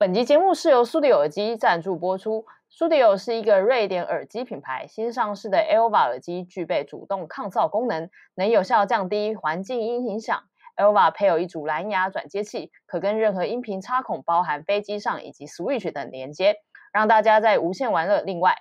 本集节目是由苏迪耳机赞助播出。苏迪尔是一个瑞典耳机品牌，新上市的 Elva 耳机具备主动抗噪功能，能有效降低环境音影响。Elva 配有一组蓝牙转接器，可跟任何音频插孔，包含飞机上以及 Switch 等连接，让大家在无线玩乐。另外，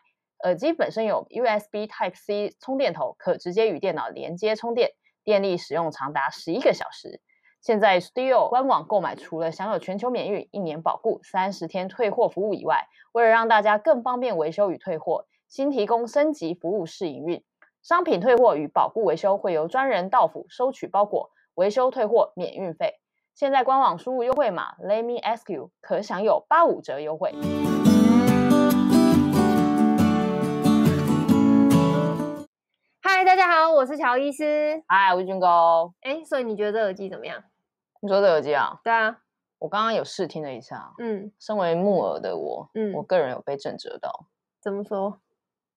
耳机本身有 USB Type C 充电头，可直接与电脑连接充电，电力使用长达十一个小时。现在 Sudio 官网购买，除了享有全球免运、一年保固、三十天退货服务以外，为了让大家更方便维修与退货，新提供升级服务试营运。商品退货与保固维修会由专人到府收取包裹，维修退货免运费。现在官网输入优惠码 Let me ask you，可享有八五折优惠。嗨，大家好，我是乔医师。嗨，我是军哥。哎，所以你觉得这耳机怎么样？你说的耳机啊？对啊，我刚刚有试听了一下。嗯，身为木耳的我，嗯，我个人有被震折到。怎么说？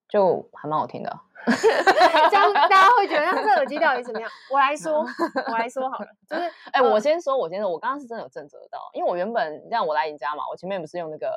就还蛮好听的。这样大家会觉得，那这耳机到底怎么样？我来说，我来说好了。就是，哎、欸，我先说，我先说，我刚刚是真的有震折到，因为我原本让我来你家嘛，我前面不是用那个。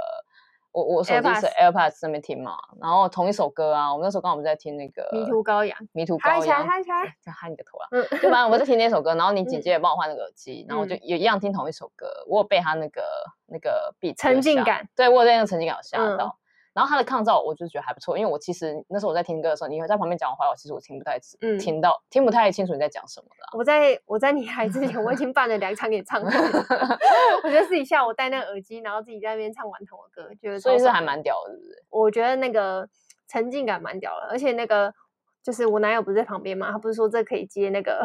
我我手机是 AirPods 上面听嘛，然后同一首歌啊，我们那时候刚好我们在听那个迷途羔羊，迷途羔羊，嗨起来，再嗨你的头啊！嗯，就反正我们在听那首歌，然后你紧接着帮我换那个耳机，然后我就也一样听同一首歌，我有被他那个那个 beat 沉浸感，对我有被那个沉浸感吓到。然后他的抗噪，我就觉得还不错，因为我其实那时候我在听歌的时候，你会在旁边讲我坏话，其实我听不太，嗯，听到听不太清楚你在讲什么的。我在我在你来之前，我已经办了两场演唱会，我觉得自己下午戴那个耳机，然后自己在那边唱顽童的歌，觉得所以是还蛮屌的，是不是？我觉得那个沉浸感蛮屌的，而且那个就是我男友不是在旁边嘛，他不是说这可以接那个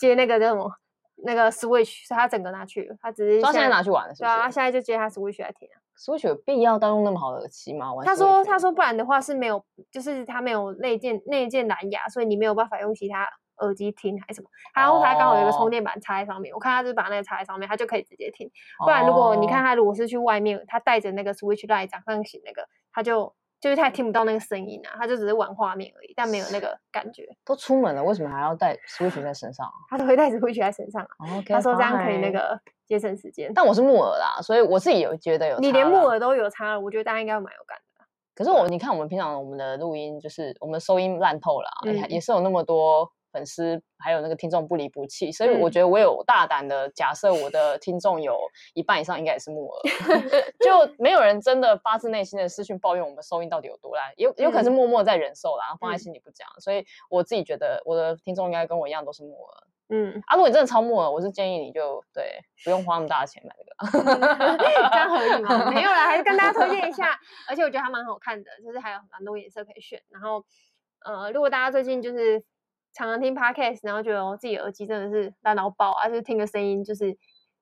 接那个叫什么那个 Switch，是他整个拿去了，他只是他现在拿去玩了是不是，对啊，他现在就接他 Switch 来听啊。Switch 有必要到用那么好的耳机吗？他说：“他说不然的话是没有，就是他没有内建内建蓝牙，所以你没有办法用其他耳机听还是什么。然后他刚好有一个充电板插在上面，我看他就是把那个插在上面，他就可以直接听。不然如果你看他如果是去外面，他带着那个 Switch Lite 掌上型那个，他就就是他也听不到那个声音啊，他就只是玩画面而已，但没有那个感觉。都出门了，为什么还要带 Switch 在身上？他都会带 Switch 在身上啊。Okay, 他说这样可以那个。”节省时间，但我是木耳啦，所以我自己有觉得有。你连木耳都有差了，我觉得大家应该蛮有感的。可是我，你看我们平常我们的录音，就是我们收音烂透了，嗯，也是有那么多粉丝，还有那个听众不离不弃，所以我觉得我有大胆的假设，我的听众有一半以上应该也是木耳，就没有人真的发自内心的私讯抱怨我们收音到底有多烂，有有可能是默默在忍受啦，放在心里不讲，嗯。所以我自己觉得我的听众应该跟我一样都是木耳。嗯，啊，如果你真的超木耳，我是建议你就对，不用花那么大的钱买这个，这样合理吗？没有啦，还是跟大家推荐一下，而且我觉得还蛮好看的，就是还有蛮多颜色可以选。然后，呃，如果大家最近就是常常听 podcast，然后觉得我自己耳机真的是烂到爆啊，就是听个声音就是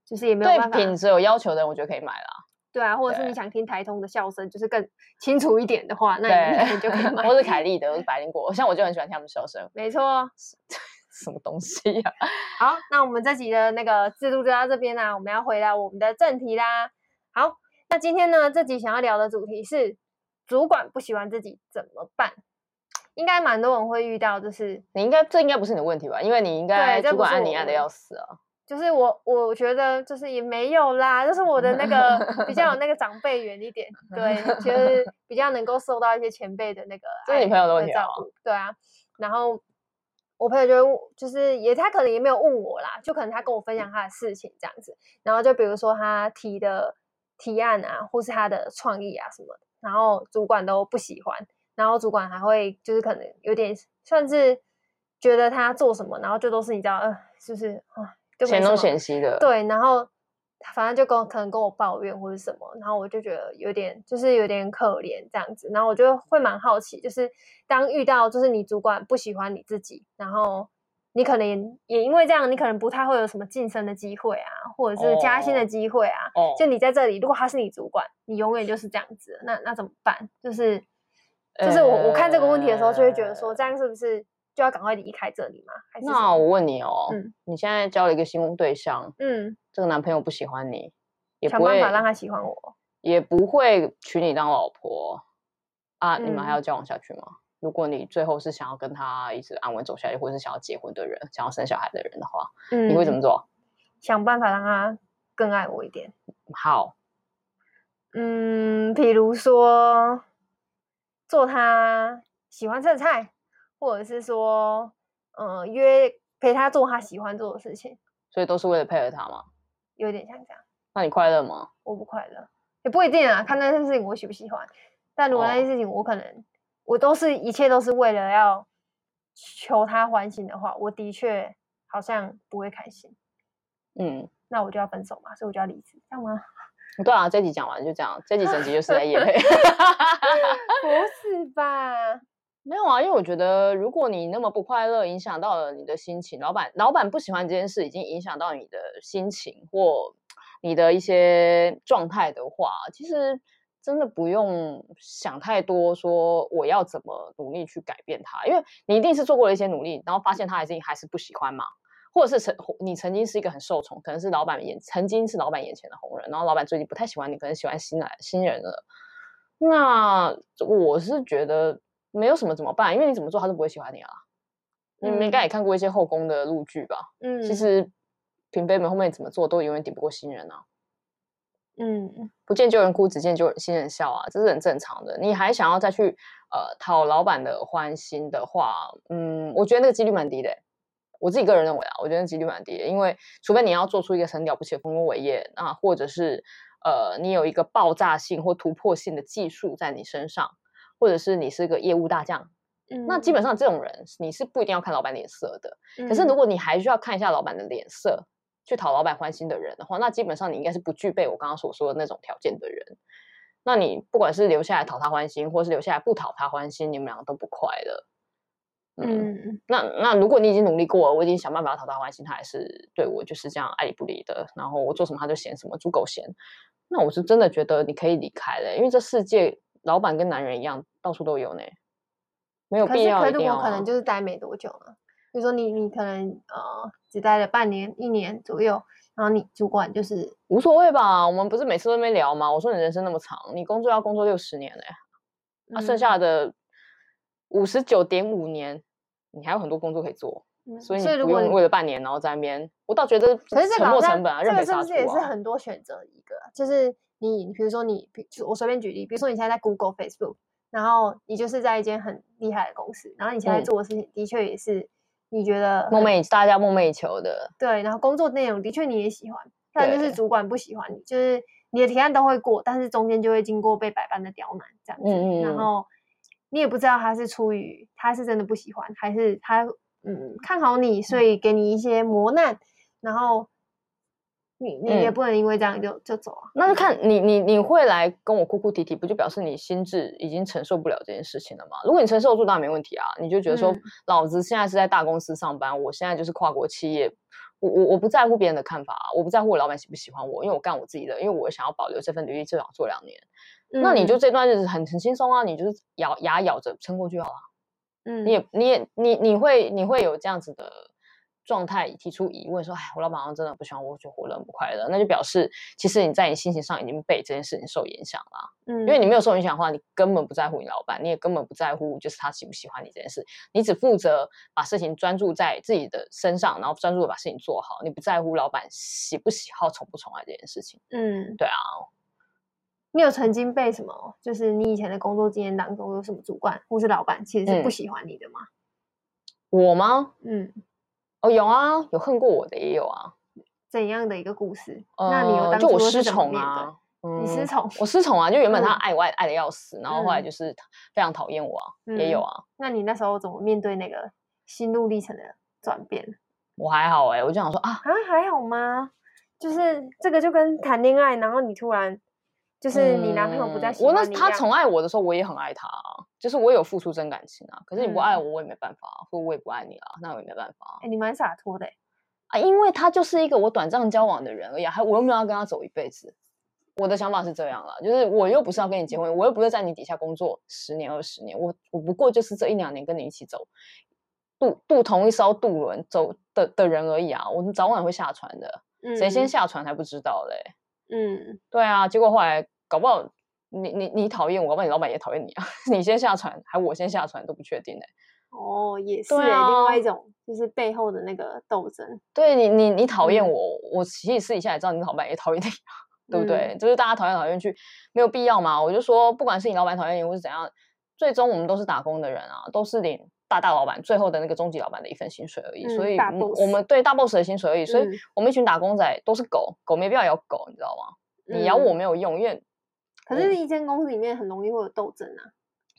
就是也没有办法，对品质有要求的，我觉得可以买啦。对啊，或者是你想听台通的笑声，就是更 清楚一点的话，那你就可以买。我是凯 利的，我是百灵果，像我就很喜欢听他们笑声。没错。什么东西呀、啊？好，那我们这集的那个制度就到这边啦。我们要回到我们的正题啦。好，那今天呢，这集想要聊的主题是主管不喜欢自己怎么办？应该蛮多人会遇到，就是你应该这应该不是你的问题吧？因为你应该主管按你按的要死啊。就是我，我觉得就是也没有啦，就是我的那个比较有那个长辈缘一点，对，就是 比较能够受到一些前辈的那个这是你朋友的问题啊？对啊，然后。我朋友就就是也，他可能也没有问我啦，就可能他跟我分享他的事情这样子，然后就比如说他提的提案啊，或是他的创意啊什么的，然后主管都不喜欢，然后主管还会就是可能有点算是觉得他做什么，然后就都是你知道，呃，就是啊，嫌东嫌西的，对，然后。反正就跟可能跟我抱怨或者什么，然后我就觉得有点就是有点可怜这样子，然后我就会蛮好奇，就是当遇到就是你主管不喜欢你自己，然后你可能也因为这样，你可能不太会有什么晋升的机会啊，或者是加薪的机会啊。哦。就你在这里，如果他是你主管，你永远就是这样子，那那怎么办？就是就是我、欸、我看这个问题的时候，就会觉得说，这样是不是？就要赶快离开这里嘛？还是那我问你哦，嗯，你现在交了一个新对象，嗯，这个男朋友不喜欢你，也想办法让他喜欢我，也不会娶你当老婆啊，嗯？你们还要交往下去吗？如果你最后是想要跟他一直安稳走下去，或者是想要结婚的人，想要生小孩的人的话，嗯，你会怎么做？想办法让他更爱我一点。好，嗯，比如说做他喜欢吃的菜，或者是说，嗯、呃，约陪他做他喜欢做的事情，所以都是为了配合他吗？有点像这样。那你快乐吗？我不快乐，也不一定啊，看那件事情我喜不喜欢。但如果那件事情我可能、哦、我都是一切都是为了要求他欢心的话，我的确好像不会开心。嗯，那我就要分手嘛，所以我就要离职，这样吗？对啊，这集讲完就这样，这集整集就是在业配。不是吧？没有啊，因为我觉得，如果你那么不快乐，影响到了你的心情，老板老板不喜欢这件事，已经影响到你的心情或你的一些状态的话，其实真的不用想太多，说我要怎么努力去改变它，因为你一定是做过了一些努力，然后发现他还是还是不喜欢嘛。或者是曾你曾经是一个很受宠，可能是老板眼曾经是老板眼前的红人，然后老板最近不太喜欢你，可能喜欢新来新人了。那我是觉得没有什么怎么办，因为你怎么做他都不会喜欢你啊。嗯、你们应该也看过一些后宫的录剧吧？嗯，其实嫔妃们后面怎么做都永远抵不过新人啊。嗯，不见旧人哭，只见旧新人笑啊，这是很正常的。你还想要再去呃讨老板的欢心的话，嗯，我觉得那个几率蛮低的、欸。我自己个人认为啊，我觉得几率蛮低的，因为除非你要做出一个很了不起的丰功伟业，那或者是呃你有一个爆炸性或突破性的技术在你身上，或者是你是个业务大将，嗯，那基本上这种人你是不一定要看老板脸色的。嗯，可是如果你还需要看一下老板的脸色去讨老板欢心的人的话，那基本上你应该是不具备我刚刚所说的那种条件的人。那你不管是留下来讨他欢心，或是留下来不讨他欢心，你们两个都不快乐。嗯，嗯，那那如果你已经努力过了，我已经想办法讨他欢心，他还是对我就是这样爱理不理的，然后我做什么他就嫌什么，猪狗嫌，那我是真的觉得你可以离开了，因为这世界老板跟男人一样，到处都有呢，没有必要。可是，可是如果可能就是待没多久了，比如说你你可能呃只待了半年一年左右，然后你主管就是无所谓吧，我们不是每次都没聊吗？我说你人生那么长，你工作要工作六十年嘞，那、嗯啊、剩下的。五十九点五年，你还有很多工作可以做，嗯、所以你不用为了半年然后在那边。我倒觉得，可是沉没成本啊，这个是不是也是很多选择一个？就是你，比如说你，我随便举例，比如说你现在在 Google、Facebook，然后你就是在一间很厉害的公司，然后你现在做的事情的确也是你觉得梦寐大家梦寐以求的，对。然后工作内容的确你也喜欢，但就是主管不喜欢你，就是你的提案都会过，但是中间就会经过被百般的刁难这样子，嗯嗯然后。你也不知道他是出于他是真的不喜欢，还是他嗯看好你，所以给你一些磨难，然后你你也不能因为这样就、嗯、就走啊。那就看你你你会来跟我哭哭啼啼，不就表示你心智已经承受不了这件事情了吗？如果你承受住，当然没问题啊。你就觉得说，嗯、老子现在是在大公司上班，我现在就是跨国企业，我我我不在乎别人的看法，我不在乎我老板喜不喜欢我，因为我干我自己的，因为我想要保留这份履历，至少做两年。那你就这段日子很很轻松啊，你就是咬牙咬着撑过去好了。嗯，你也你也你你会你会有这样子的状态提出疑问说，哎，我老板好像真的不喜欢我，就活得很不快乐。那就表示其实你在你心情上已经被这件事情受影响了。嗯，因为你没有受影响的话，你根本不在乎你老板，你也根本不在乎就是他喜不喜欢你这件事，你只负责把事情专注在自己的身上，然后专注的把事情做好，你不在乎老板喜不喜好、宠不宠爱这件事情。嗯，对啊。你有曾经被什么？就是你以前的工作经验当中，有什么主管或是老板其实是不喜欢你的吗？嗯、我吗？嗯，哦，有啊，有恨过我的也有啊。怎样的一个故事？呃、那你有当就我失宠啊？嗯、你失宠？我失宠啊！就原本他爱我爱爱的要死，嗯、然后后来就是非常讨厌我啊，嗯、也有啊。那你那时候怎么面对那个心路历程的转变？我还好哎、欸，我就想说啊啊，还好吗？就是这个就跟谈恋爱，然后你突然。就是你男朋友不再喜欢你、嗯、我那他宠爱我的时候，我也很爱他、啊，就是我有付出真感情啊。可是你不爱我，我也没办法、啊，或、嗯、我也不爱你了、啊，那我也没办法、啊。哎、欸，你蛮洒脱的啊，因为他就是一个我短暂交往的人而已，还我又没有要跟他走一辈子。我的想法是这样了，就是我又不是要跟你结婚，我又不是在你底下工作十年二十年，我我不过就是这一两年跟你一起走，渡渡同一艘渡轮走的的人而已啊。我们早晚会下船的，谁先下船还不知道嘞。嗯，对啊，结果后来。搞不好你你你讨厌我，搞不好你老板也讨厌你啊！你先下船，还我先下船都不确定呢、欸。哦，也是、欸啊、另外一种，就是背后的那个斗争。对你你你讨厌我，嗯、我其实私底下也知道你老板也讨厌你。对不对？嗯、就是大家讨厌讨厌去，没有必要嘛。我就说，不管是你老板讨厌你，或是怎样，最终我们都是打工的人啊，都是领大大老板最后的那个终极老板的一份薪水而已。嗯、所以，我们对大 boss 的薪水而已。所以我们一群打工仔都是狗，狗没必要咬狗，你知道吗？你咬我没有用，因为可是，一间公司里面很容易会有斗争啊。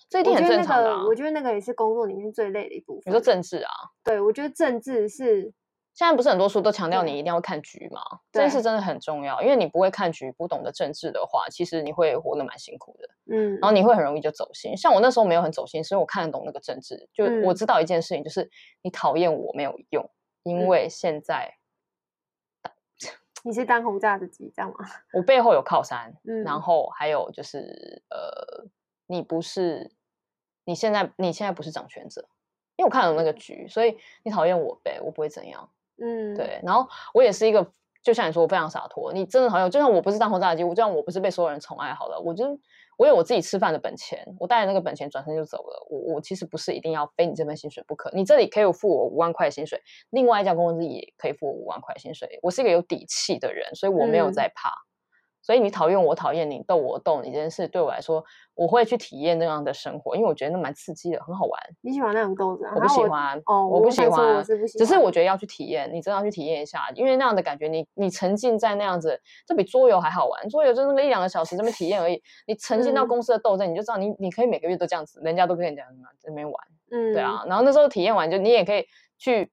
这一点很正常的、啊我。我觉得那个也是工作里面最累的一部分。你说政治啊？对，我觉得政治是。现在不是很多书都强调你一定要看局吗？这件事真的很重要，因为你不会看局，不懂得政治的话，其实你会活得蛮辛苦的。嗯，然后你会很容易就走心。像我那时候没有很走心，所以我看得懂那个政治。就我知道一件事情，就是你讨厌我没有用，因为现在、嗯、你是当红炸子鸡，这样吗？我背后有靠山，嗯，然后还有就是呃，你不是你现在你现在不是掌权者，因为我看了那个局，所以你讨厌我呗，我不会怎样。嗯，对，然后我也是一个，就像你说，我非常洒脱。你真的讨厌，就像我不是当红炸子鸡，我就像我不是被所有人宠爱好了，我就我有我自己吃饭的本钱，我带着那个本钱转身就走了。我我其实不是一定要非你这份薪水不可，你这里可以付我五万块薪水，另外一家公司也可以付我五万块薪水。我是一个有底气的人，所以我没有在怕。嗯所以你讨厌我，讨厌你，逗我逗你这件事，对我来说，我会去体验那样的生活，因为我觉得那蛮刺激的，很好玩。你喜欢那种逗子？我不喜欢，哦，我不喜欢，只是我觉得要去体验，你真的要去体验一下，因为那样的感觉，你你沉浸在那样子，这比桌游还好玩。桌游就那么一两个小时这么体验而已，你沉浸到公司的斗争，你就知道你你可以每个月都这样子，人家都跟你讲什么在那边玩，嗯，对啊。然后那时候体验完，就你也可以去。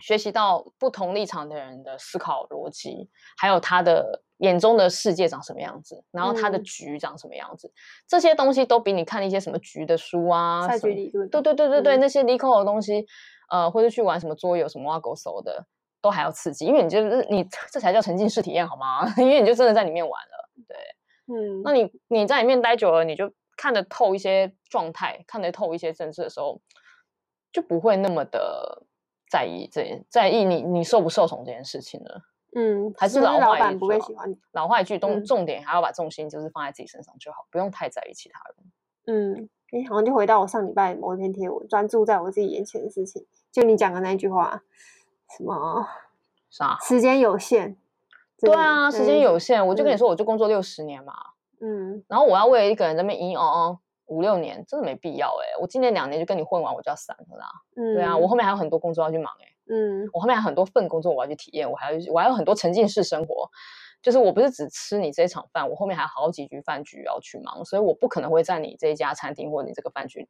学习到不同立场的人的思考逻辑，还有他的眼中的世界长什么样子，然后他的局长什么样子，嗯、这些东西都比你看一些什么局的书啊，赛局理论，对对对对对，嗯、那些理科的东西，呃，或者去玩什么桌游、什么挖狗手的，都还要刺激，因为你就是你这才叫沉浸式体验好吗？因为你就真的在里面玩了，对，嗯，那你你在里面待久了，你就看得透一些状态，看得透一些政治的时候，就不会那么的。在意这在意你你受不受宠这件事情呢？嗯，还是老话一句，不会喜欢你。老话一句，重重点还要把重心就是放在自己身上就好，不用太在意其他人。嗯，哎，好像就回到我上礼拜某一篇贴文，专注在我自己眼前的事情。就你讲的那句话，什么？啥？时间有限。对啊，时间有限，我就跟你说，我就工作六十年嘛。嗯，然后我要为了一个人在那边嘤嘤哦哦。五六年真的没必要哎、欸，我今年两年就跟你混完，我就要散了啦。嗯，对啊，我后面还有很多工作要去忙哎、欸。嗯，我后面还有很多份工作我要去体验，我还要我还有很多沉浸式生活，就是我不是只吃你这一场饭，我后面还有好几局饭局要去忙，所以我不可能会在你这一家餐厅或你这个饭局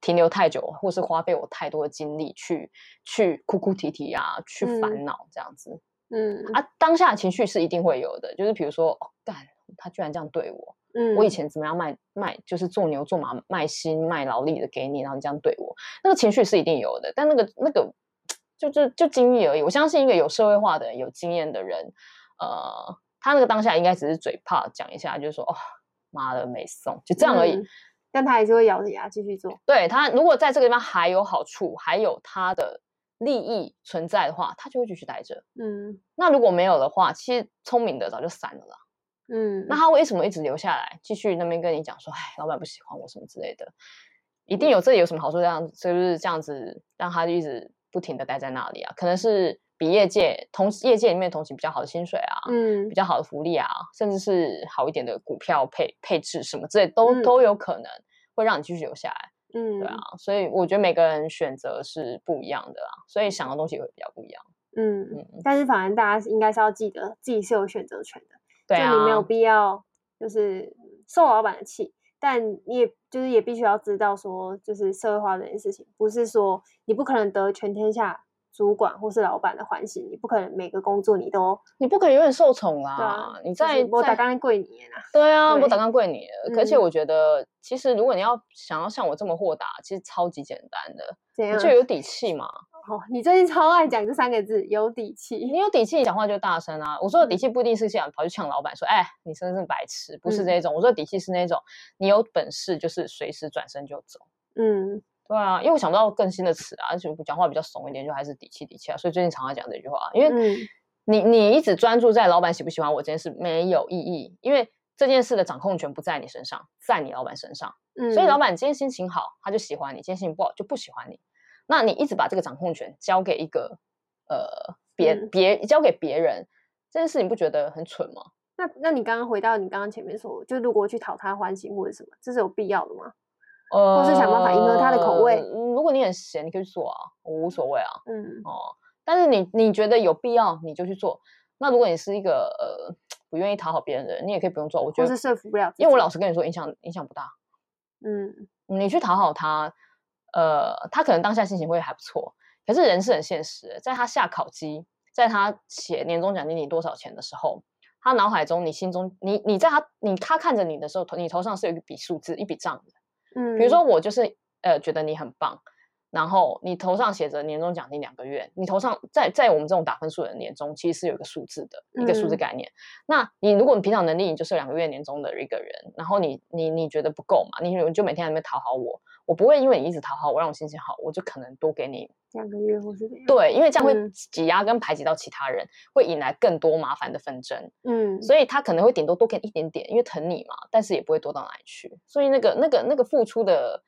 停留太久，或是花费我太多的精力去去哭哭啼啼啊，去烦恼这样子。嗯啊，当下的情绪是一定会有的，就是比如说，哦，干，他居然这样对我。嗯，我以前怎么样卖卖，就是做牛做马卖心卖劳力的给你，然后你这样对我，那个情绪是一定有的。但那个那个就就就经历而已。我相信一个有社会化的人、有经验的人，呃，他那个当下应该只是嘴炮讲一下，就是说哦，妈的没送，就这样而已。嗯，但他还是会咬着牙继续做。对，他如果在这个地方还有好处，还有他的利益存在的话，他就会继续待着。嗯，那如果没有的话，其实聪明的早就散了啦。嗯，那他为什么一直留下来，继续那边跟你讲说，哎，老板不喜欢我什么之类的，一定有这里有什么好处，这样是不是这样子让他一直不停的待在那里啊？可能是比业界同业界里面同期比较好的薪水啊，嗯，比较好的福利啊，甚至是好一点的股票配配置什么之类，都、嗯、都有可能会让你继续留下来。嗯，对啊，所以我觉得每个人选择是不一样的啊，所以想的东西会比较不一样。嗯嗯，但是反正大家应该是要记得自己是有选择权的。对啊，就你没有必要就是受老板的气，但你也就是也必须要知道说，就是社会化这件事情，不是说你不可能得全天下主管或是老板的欢心，你不可能每个工作你都，你不可能永远受宠啦。对啊，你在我打刚跪你啊。对啊，我打刚跪你。而且我觉得，其实如果你要想要像我这么豁达，其实超级简单的？就有底气嘛。哦，你最近超爱讲这三个字，有底气。你有底气，你讲话就大声啊！我说的底气不一定是想跑去呛老板说，哎、欸，你真的是白痴，不是这种。嗯、我说的底气是那种，你有本事就是随时转身就走。嗯，对啊，因为我想不到更新的词啊，而且讲话比较怂一点，就还是底气底气啊。所以最近常常讲这句话，因为你你一直专注在老板喜不喜欢我这件事没有意义，因为这件事的掌控权不在你身上，在你老板身上。嗯，所以老板今天心情好，他就喜欢你；今天心情不好，就不喜欢你。那你一直把这个掌控权交给一个呃别别交给别人，这件事你不觉得很蠢吗？那那你刚刚回到你刚刚前面说，就如果去讨他欢心或者什么，这是有必要的吗？呃，或是想办法迎合他的口味？如果你很闲，你可以去做啊，我无所谓啊。嗯哦，但是你你觉得有必要，你就去做。那如果你是一个呃不愿意讨好别人的人，你也可以不用做。我觉得是说服不了，因为我老实跟你说，影响影响不大。嗯，你去讨好他，呃，他可能当下心情会还不错，可是人是很现实的，在他下考绩，在他写年终奖金你多少钱的时候，他脑海中、你心中、你你在他你他看着你的时候，你头上是有一笔数字、一笔账的。嗯，比如说我就是呃觉得你很棒。然后你头上写着年终奖金两个月，你头上在在我们这种打分数的人年终，其实是有一个数字的一个数字概念。嗯、那你如果你平常能力你就是两个月年终的一个人，然后你你你觉得不够嘛？你就每天在那边讨好我，我不会因为你一直讨好我让我心情好，我就可能多给你两个月或是对，因为这样会挤压跟排挤到其他人，嗯、会引来更多麻烦的纷争。嗯，所以他可能会顶多多给你一点点，因为疼你嘛，但是也不会多到哪里去。所以那个那个那个付出的。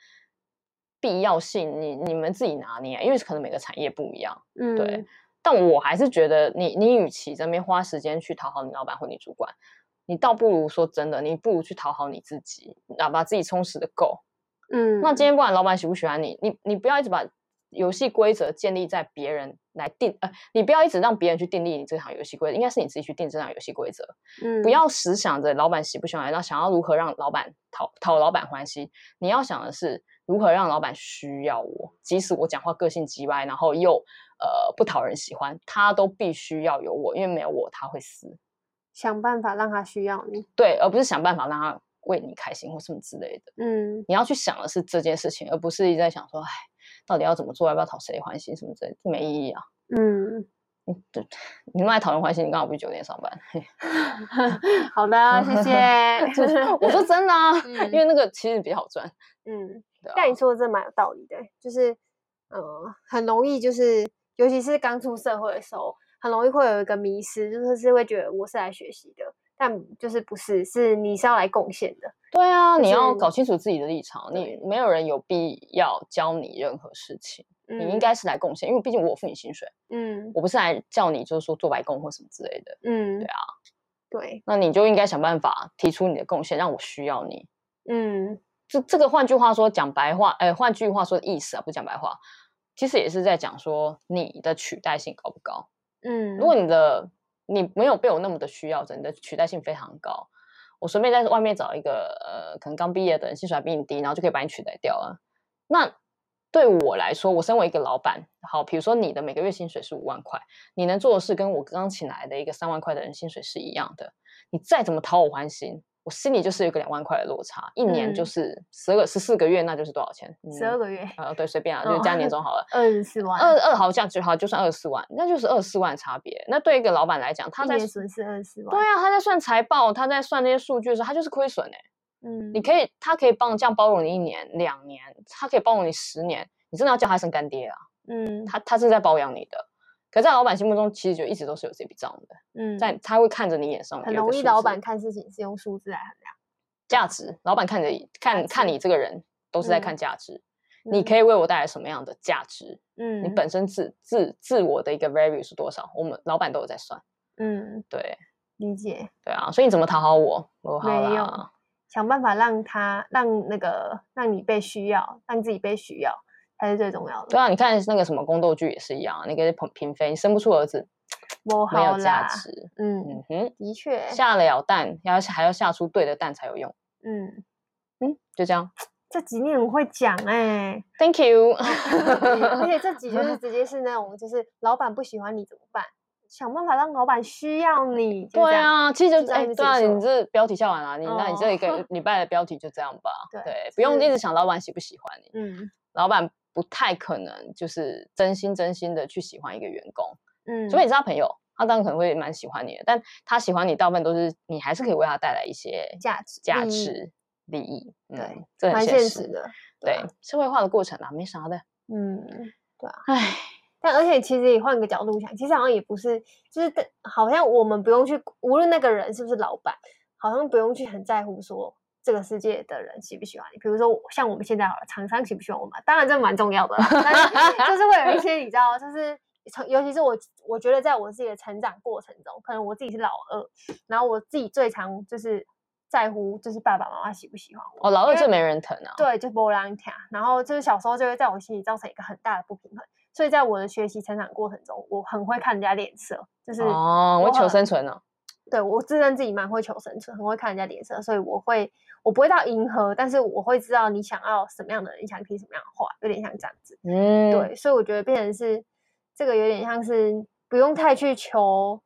必要性，你你们自己拿捏，因为可能每个产业不一样，嗯，对。但我还是觉得你，你你与其在那边花时间去讨好你老板或你主管，你倒不如说真的，你不如去讨好你自己，然后把自己充实的够，嗯。那今天不管老板喜不喜欢你，你你不要一直把游戏规则建立在别人来定，呃，你不要一直让别人去定义你这场游戏规则，应该是你自己去定这场游戏规则，嗯。不要死想着老板喜不喜欢，然后想要如何让老板讨讨老板欢心，你要想的是。如何让老板需要我？即使我讲话个性急歪，然后又呃不讨人喜欢，他都必须要有我，因为没有我他会死。想办法让他需要你，对，而不是想办法让他为你开心或什么之类的。嗯，你要去想的是这件事情，而不是一直在想说，哎，到底要怎么做，要不要讨谁欢心什么之类的，没意义啊。嗯，对，你们来讨论欢心，你刚好不是九点上班。好的，谢谢。我说真的啊，嗯、因为那个其实比较好赚。嗯。但你说的这蛮有道理的，就是，嗯、呃，很容易就是，尤其是刚出社会的时候，很容易会有一个迷失，就是是会觉得我是来学习的，但就是不是，是你是要来贡献的。对啊，就是、你要搞清楚自己的立场，你没有人有必要教你任何事情，嗯、你应该是来贡献，因为毕竟我付你薪水，嗯，我不是来叫你就是说做白工或什么之类的，嗯，对啊，对，那你就应该想办法提出你的贡献，让我需要你，嗯。这这个换句话说，讲白话，哎，换句话说的意思啊，不是讲白话，其实也是在讲说你的取代性高不高？嗯，如果你的你没有被我那么的需要着，你的取代性非常高，我随便在外面找一个呃，可能刚毕业的人，薪水还比你低，然后就可以把你取代掉了。那对我来说，我身为一个老板，好，比如说你的每个月薪水是五万块，你能做的事跟我刚请来的一个三万块的人薪水是一样的，你再怎么讨我欢心。我心里就是有个两万块的落差，一年就是十二个十四个月，那就是多少钱？十二个月，呃，对，随便啊，就加年终好了，二十四万，二二好像就好，就算二十四万，那就是二十四万的差别。那对一个老板来讲，他在损失二十四万，对啊，他在算财报，他在算那些数据的时候，他就是亏损哎。嗯，你可以，他可以帮这样包容你一年、两年，他可以包容你十年，你真的要叫他一声干爹啊？嗯，他他是在包养你的。可在老板心目中，其实就一直都是有这笔账的。嗯，在他会看着你眼上，很容易老板看事情是用数字来衡量。价值，老板看着看看你这个人都是在看价值，嗯、你可以为我带来什么样的价值？嗯，你本身自自自我的一个 value 是多少？我们老板都有在算。嗯，对，理解。对啊，所以你怎么讨好我？我好没有，想办法让他让那个让你被需要，让自己被需要才是最重要的。对啊，你看那个什么宫斗剧也是一样，那个嫔嫔妃你生不出儿子。没有价值，嗯嗯哼，的确，下了蛋要还要下出对的蛋才有用，嗯嗯，就这样。这集你很会讲哎、欸、，Thank you。而且这集就是 直接是那种，就是老板不喜欢你怎么办？想办法让老板需要你。对啊，其实就哎，对啊，你这标题下完了，你、哦、那你这一个礼拜的标题就这样吧。对，对，不用一直想老板喜不喜欢你。嗯，老板不太可能就是真心真心的去喜欢一个员工。嗯，除非你是他朋友，他当然可能会蛮喜欢你的，但他喜欢你，大部分都是你还是可以为他带来一些价值、价值、利益。对，嗯、这很现实的。对，对社会化的过程啊，没啥的。嗯，对啊。唉，但而且其实也换个角度想，其实好像也不是，就是好像我们不用去，无论那个人是不是老板，好像不用去很在乎说这个世界的人喜不喜欢你。比如说像我们现在好了，厂商喜不喜欢我们，当然这蛮重要的啦。但是 就是会有一些你知道，就是。从，尤其是我，我觉得在我自己的成长过程中，可能我自己是老二，然后我自己最常就是在乎，就是爸爸妈妈喜不喜欢我。哦，老二就没人疼啊。对，就没人疼。然后就是小时候就会在我心里造成一个很大的不平衡，所以在我的学习成长过程中，我很会看人家脸色，就是哦，我求生存呢、啊。对，我自认自己蛮会求生存，很会看人家脸色，所以我会，我不会到迎合，但是我会知道你想要什么样的人，你想听什么样的话，有点像这样子。嗯，对，所以我觉得变成是这个有点像是不用太去求，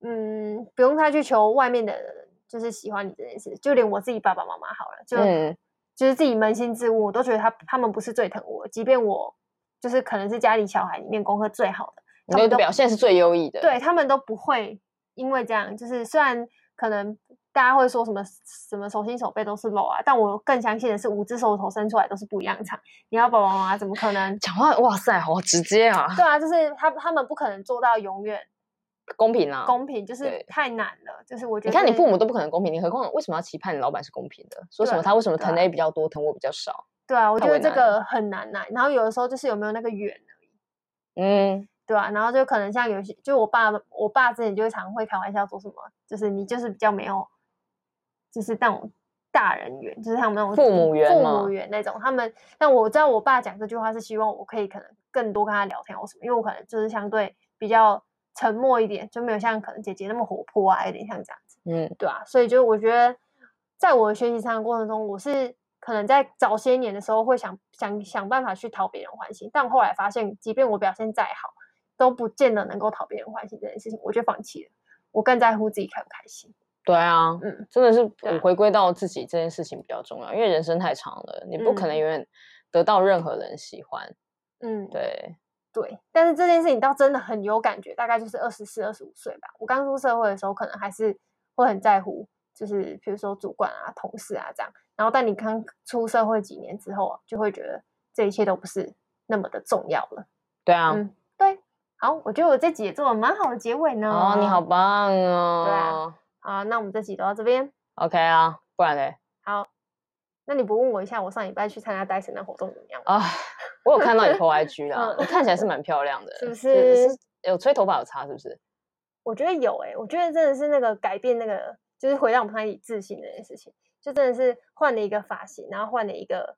嗯，不用太去求外面的人，就是喜欢你这件事，就连我自己爸爸妈妈好了，就、嗯、就是自己扪心自问，我都觉得他他们不是最疼我，即便我就是可能是家里小孩里面功课最好的，他们的表现是最优异的，对他们都不会。因为这样，就是虽然可能大家会说什么什么手心手背都是肉啊，但我更相信的是，五只手指头伸出来都是不一样长。你要爸爸妈妈怎么可能讲话？哇塞，好直接啊！对啊，就是他他们不可能做到永远公平啊，公平就是太难了。就是我觉得，你看你父母都不可能公平，你何况为什么要期盼你老板是公平的？说什么他为什么疼 A 比较多，疼我比较少？对啊，我觉得这个很难呐。然后有的时候就是有没有那个缘而已。嗯。对啊，然后就可能像有些，就我爸，我爸之前就会常会开玩笑说什么，就是你就是比较没有，就是那种大人缘，就是他们那种父母缘，父母缘那种。他们，但我知道我爸讲这句话是希望我可以可能更多跟他聊天或什么，因为我可能就是相对比较沉默一点，就没有像可能姐姐那么活泼啊，有点像这样子。嗯，对啊，所以就我觉得，在我的学习成长过程中，我是可能在早些年的时候会想想想办法去讨别人欢心，但后来发现，即便我表现再好。都不见得能够讨别人欢心这件事情，我就放弃了。我更在乎自己开不开心。对啊，嗯，真的是我回归到自己这件事情比较重要，因为人生太长了，你不可能永远得到任何人喜欢。嗯，对对。但是这件事情倒真的很有感觉，大概就是二十四、二十五岁吧。我刚出社会的时候，可能还是会很在乎，就是比如说主管啊、同事啊这样。然后，但你刚出社会几年之后，就会觉得这一切都不是那么的重要了。对啊。好，我觉得我这集也做了蛮好的结尾呢。哦，你好棒哦！对啊，好，那我们这集走到这边。OK 啊，不然嘞？好，那你不问我一下，我上礼拜去参加戴森的活动怎么样？啊，我有看到你 po IG 啦，我看起来是蛮漂亮的，是不是？有吹头发有差是不是？我觉得有诶、欸，我觉得真的是那个改变，那个就是回到我们那里自信这件事情，就真的是换了一个发型，然后换了一个。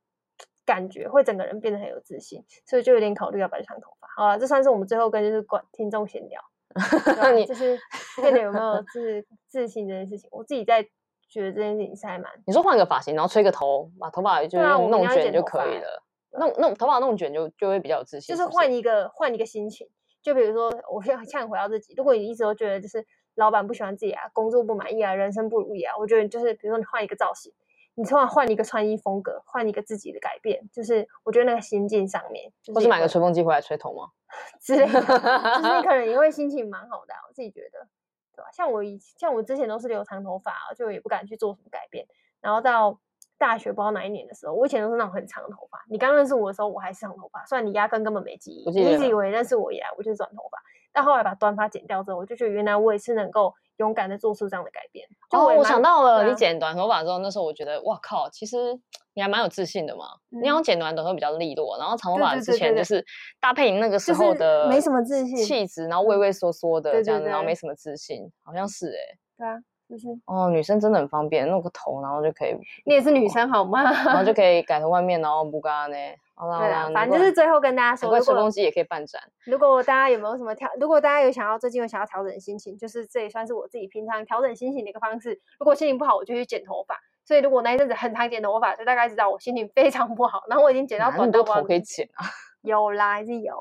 感觉会整个人变得很有自信，所以就有点考虑要不要去长头发。好了，这算是我们最后跟就是管听众闲聊，你 就是变得有没有自 自信这件事情，我自己在觉得这件事情是还蛮……你说换个发型，然后吹个头，把头发就用弄卷就可以了，弄弄头发弄卷就就会比较有自信。就是换一个换一个心情，就比如说，我现在回到自己，如果你一直都觉得就是老板不喜欢自己啊，工作不满意啊，人生不如意啊，我觉得就是比如说你换一个造型。你突然换一个穿衣风格，换一个自己的改变，就是我觉得那个心境上面，或、就是买个吹风机回来吹头吗？之类的，就是你可能 也会心情蛮好的、啊，我自己觉得，对吧？像我以像我之前都是留长头发，就也不敢去做什么改变。然后到大学不知道哪一年的时候，我以前都是那种很长的头发。你刚认识我的时候，我还是长头发，虽然你压根根本没记忆，你一直以为认识我以来我就是短头发，但后来把短发剪掉之后，我就觉得原来我也是能够。勇敢的做出这样的改变。哦，我想到了，你剪短头发之后，那时候我觉得，哇靠，其实你还蛮有自信的嘛。你好像剪短头发比较利落，然后长头发之前就是搭配你那个时候的没什么自信气质，然后畏畏缩缩的这样子，然后没什么自信，好像是哎。对啊，就是哦，女生真的很方便，弄个头，然后就可以。你也是女生好吗？然后就可以改头换面，然后不干呢。好啦，对啊，反正就是最后跟大家说，如果吹风机也可以办展。如果大家有没有什么调，如果大家有想要最近有想要调整心情，就是这也算是我自己平常调整心情的一个方式。如果心情不好，我就去剪头发。所以如果那一阵子很常剪头发，就大概知道我心情非常不好。然后我已经剪到短头发，头可以剪啊。有啦，还是有。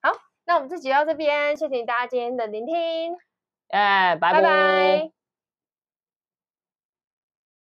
好，那我们这集到这边，谢谢大家今天的聆听。哎，拜拜。